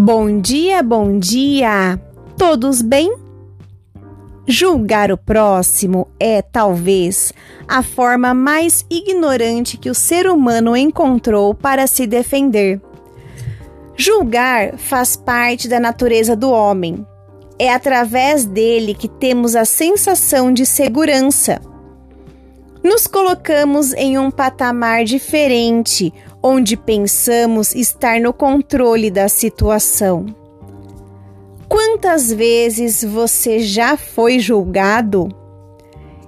Bom dia, bom dia! Todos bem? Julgar o próximo é, talvez, a forma mais ignorante que o ser humano encontrou para se defender. Julgar faz parte da natureza do homem. É através dele que temos a sensação de segurança. Nos colocamos em um patamar diferente, onde pensamos estar no controle da situação. Quantas vezes você já foi julgado?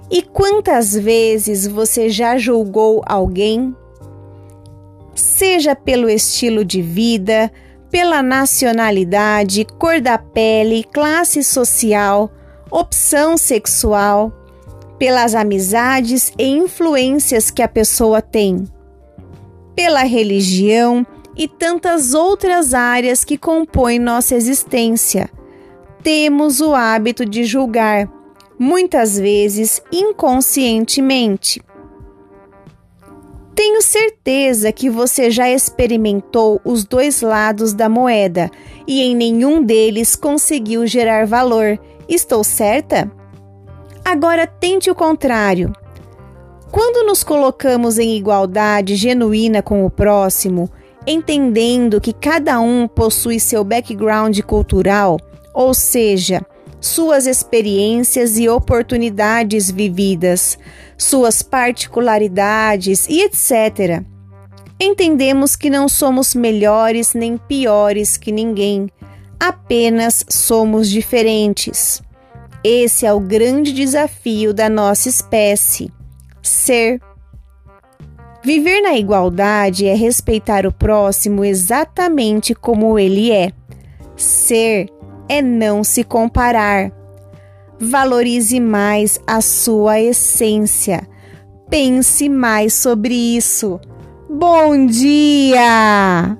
E quantas vezes você já julgou alguém? Seja pelo estilo de vida, pela nacionalidade, cor da pele, classe social, opção sexual, pelas amizades e influências que a pessoa tem pela religião e tantas outras áreas que compõem nossa existência. Temos o hábito de julgar, muitas vezes inconscientemente. Tenho certeza que você já experimentou os dois lados da moeda e em nenhum deles conseguiu gerar valor. Estou certa? Agora tente o contrário. Quando nos colocamos em igualdade genuína com o próximo, entendendo que cada um possui seu background cultural, ou seja, suas experiências e oportunidades vividas, suas particularidades e etc. Entendemos que não somos melhores nem piores que ninguém, apenas somos diferentes. Esse é o grande desafio da nossa espécie ser. Viver na igualdade é respeitar o próximo exatamente como ele é. Ser é não se comparar. Valorize mais a sua essência. Pense mais sobre isso. Bom dia!